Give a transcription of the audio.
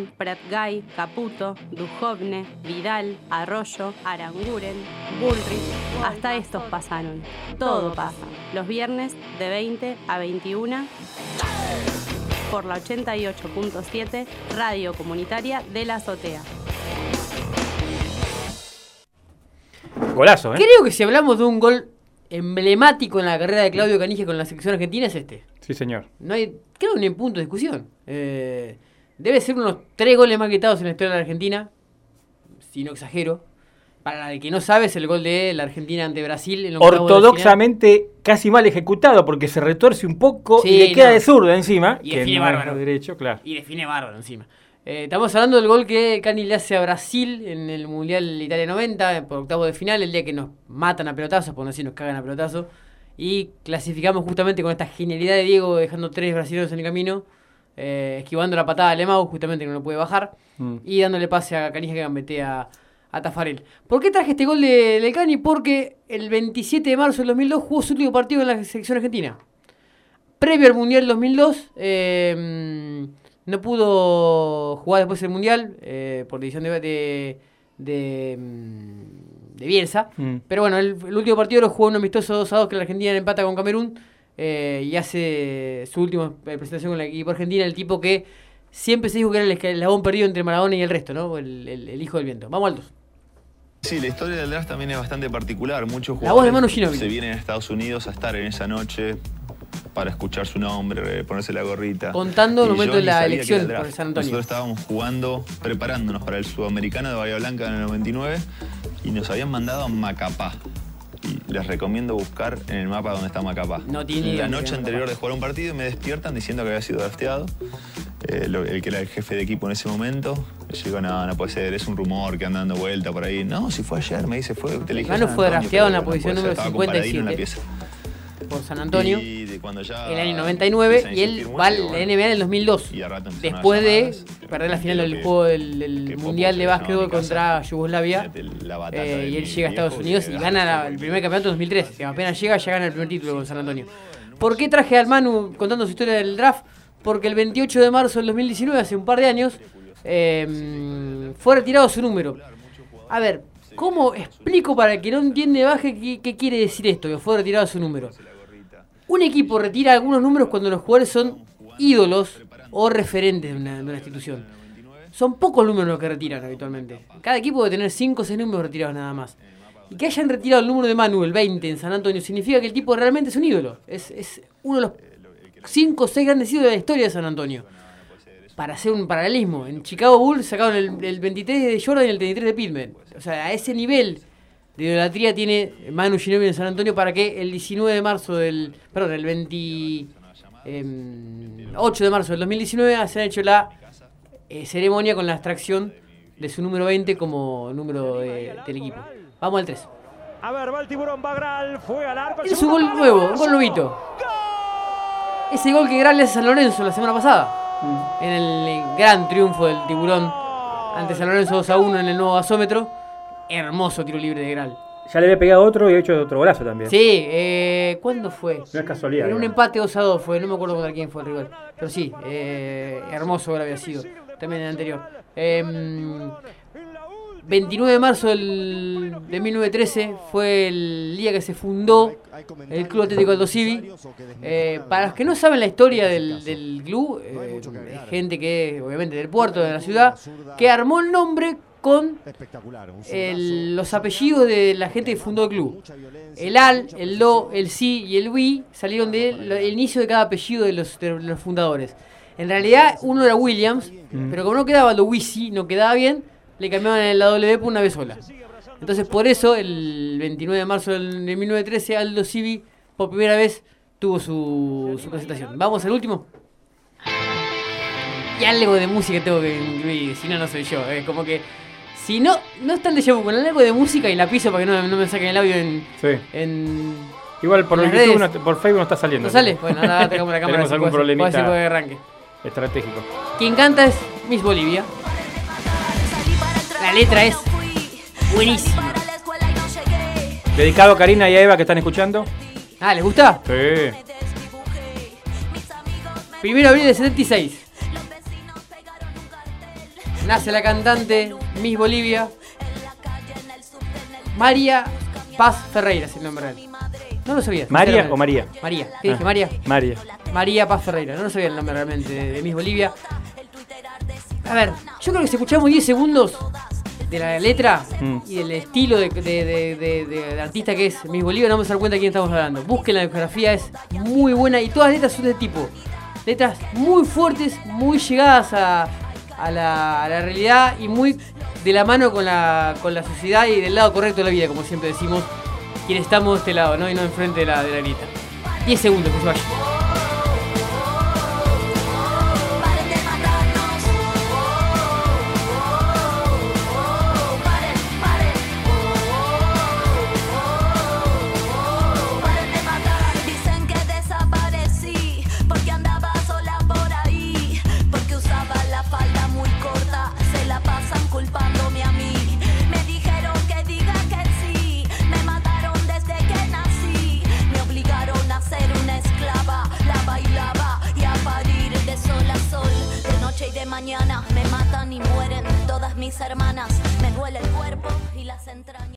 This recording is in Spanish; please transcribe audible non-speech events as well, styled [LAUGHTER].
Guzmán, Pratgay, Caputo, Dujovne, Vidal, Arroyo, Aranguren, Bullrich, hasta estos pasaron. Todo pasa. Los viernes de 20 a 21 por la 88.7 Radio Comunitaria de la Azotea. Golazo, ¿eh? Creo que si hablamos de un gol emblemático en la carrera de Claudio Canige con la selección argentina es este. Sí, señor. No hay, creo que no hay punto de discusión. Eh, debe ser unos tres goles más quitados en la historia de la Argentina, si no exagero. Para el que no sabe, es el gol de la Argentina ante Brasil. En. Ortodoxamente casi mal ejecutado porque se retuerce un poco Sí, y le queda de zurda encima. Y que define no bárbaro. derecho, claro. Y define bárbaro encima. Eh, estamos hablando del gol que Cani le hace a Brasil en el Mundial Italia 90, eh, por octavo de final, el día que nos matan a pelotazos, por no decir nos cagan a pelotazos. Y clasificamos justamente con esta genialidad de Diego, dejando tres brasileños en el camino, eh, esquivando la patada de Lemau, justamente que no lo puede bajar, Mm. y dándole pase a Canija que gambetea a Tafarel. ¿Por qué traje este gol de, de Cani? Porque el 27 de marzo del 2002 jugó su último partido en la selección argentina previo al Mundial 2002, eh, no pudo jugar después del Mundial eh, por decisión de, de, de, mm, de Bielsa. Mm. Pero bueno, el, el último partido lo jugó un amistoso 2 a 2 que la Argentina empata con Camerún eh, y hace su última eh, presentación con el equipo argentino, el tipo que siempre se dijo que era el eslabón perdido entre Maradona y el resto, ¿no? El, el- el hijo del viento. Vamos altos. Sí, la historia del draft también es bastante particular. Muchos jugadores se vienen a Estados Unidos a estar en esa noche para escuchar su nombre, ponerse la gorrita. Contando el momento de la elección el por San Antonio. Nosotros estábamos jugando, preparándonos para el Sudamericano de Bahía Blanca en el 99 y nos habían mandado a Macapá. Les recomiendo buscar en el mapa dónde está Macapá. No tiene La noche anterior de jugar un partido y me despiertan diciendo que había sido drafteado. Eh, lo- el que era el jefe de equipo en ese momento. Yo digo, no, no puede ser, es un rumor que anda dando vuelta por ahí. No, si fue ayer, me dice, fue. Te elegí a Manu San fue Antonio, drafteado en la posición número estaba con Paladino en la 57. pieza. por San Antonio. Y cuando ya el año 99 empiezan a y él va a la NBA en el 2002. y a rato empezaron Después de perder la final del juego del, Mundial de Básquetbol contra. Yugoslavia. Eh, y él llega a Estados Unidos y gana el primer campeonato en 2003. Que apenas llega, ya gana el primer título con San Antonio. ¿Por qué traje al Manu contando su historia del draft? Porque el 28 de marzo del 2019, hace un par de años, eh, fue retirado su número. A ver, ¿cómo explico para el que no entiende baje qué, qué quiere decir esto? Que fue retirado su número. Un equipo retira algunos números cuando los jugadores son ídolos o referentes de una, de una institución. Son pocos números los que retiran habitualmente. Cada equipo debe tener 5 o 6 números retirados nada más. Y que hayan retirado el número de Manu, el 20, en San Antonio, significa que el tipo realmente es un ídolo. Es, es uno de los 5 o 6 grandes ídolos de la historia de San Antonio. Para hacer un paralelismo, en Chicago Bulls sacaron el, el 23 de Jordan y el 33 de Pittman. O sea, a ese nivel de idolatría tiene Manu Ginóbili en San Antonio para que el 19 de marzo del. Perdón, el 28 de marzo del 2019 se ha hecho la eh, ceremonia con la extracción de su número 20 como número de- del equipo. Vamos al 3. A ver, va el tiburón Bagral, fue al arco. Es un gol palo, nuevo, un gol novito. Ese gol que Gran le hace a San Lorenzo la semana pasada. En el gran triunfo del tiburón ante San Lorenzo 2 a 1 en el nuevo gasómetro. Hermoso tiro libre de Gral. Ya le había pegado otro y había hecho otro golazo también. Sí, eh, ¿cuándo fue? No es casualidad. En un digamos. empate 2 a 2 fue, no me acuerdo contra quién fue el rival. Pero sí, eh, hermoso gol había sido. También en el anterior. Em, 29 de marzo del, de 1913 fue el día que se fundó el Club Atlético Aldo Civi. Eh, para los que no saben la historia del, del club, eh, gente que, obviamente, del puerto de la ciudad, que armó el nombre con el- los apellidos de la gente que fundó el club. El Al, el Lo, el Si y el Wi salieron del el inicio de cada apellido de los, de los fundadores. En realidad, uno era Williams, pero como no quedaba lo Wisi, no quedaba bien, le cambiaban el la W por una vez sola. Entonces, por eso, el 29 de marzo de 1913, Aldo Civi, por primera vez, tuvo su, su presentación. Vamos al último. Y algo de música tengo que incluir, si no, no soy yo. Es como que, si no, no están de llevo con algo de música y la piso para que no, no me saquen el audio en. Sí. en Igual por, en YouTube, no- por Facebook no está saliendo. ¿No sale? Bueno, ahora [LAUGHS] tengamos la cámara. Tenemos algún puede ser- puede arranque. estratégico. Quien canta es Miss Bolivia. La letra es buenísima. Dedicado a Karina y a Eva que están escuchando. Ah, ¿les gusta? Sí. Primero de abril de 76. Nace la cantante Miss Bolivia, María Paz Ferreira es el nombre real. No lo sabía. ¿María o María? María. ¿Qué dije? Ah, María. María. María Paz Ferreira. No lo sabía el nombre realmente de, de Miss Bolivia. A ver, yo creo que si escuchamos 10 segundos de la letra Mm. y del estilo de, de- de- de- de- de artista que es Miss Bolivia, no vamos a dar cuenta de quién estamos hablando. Busquen la biografía, es muy buena y todas las letras son de tipo. Letras muy fuertes, muy llegadas a, a la, a la realidad y muy de la mano con la, con la sociedad y del lado correcto de la vida, como siempre decimos, quienes estamos de este lado, ¿no? Y no enfrente de la, de la grita. 10 segundos que. Mis hermanas. Me duele el cuerpo y las entrañas.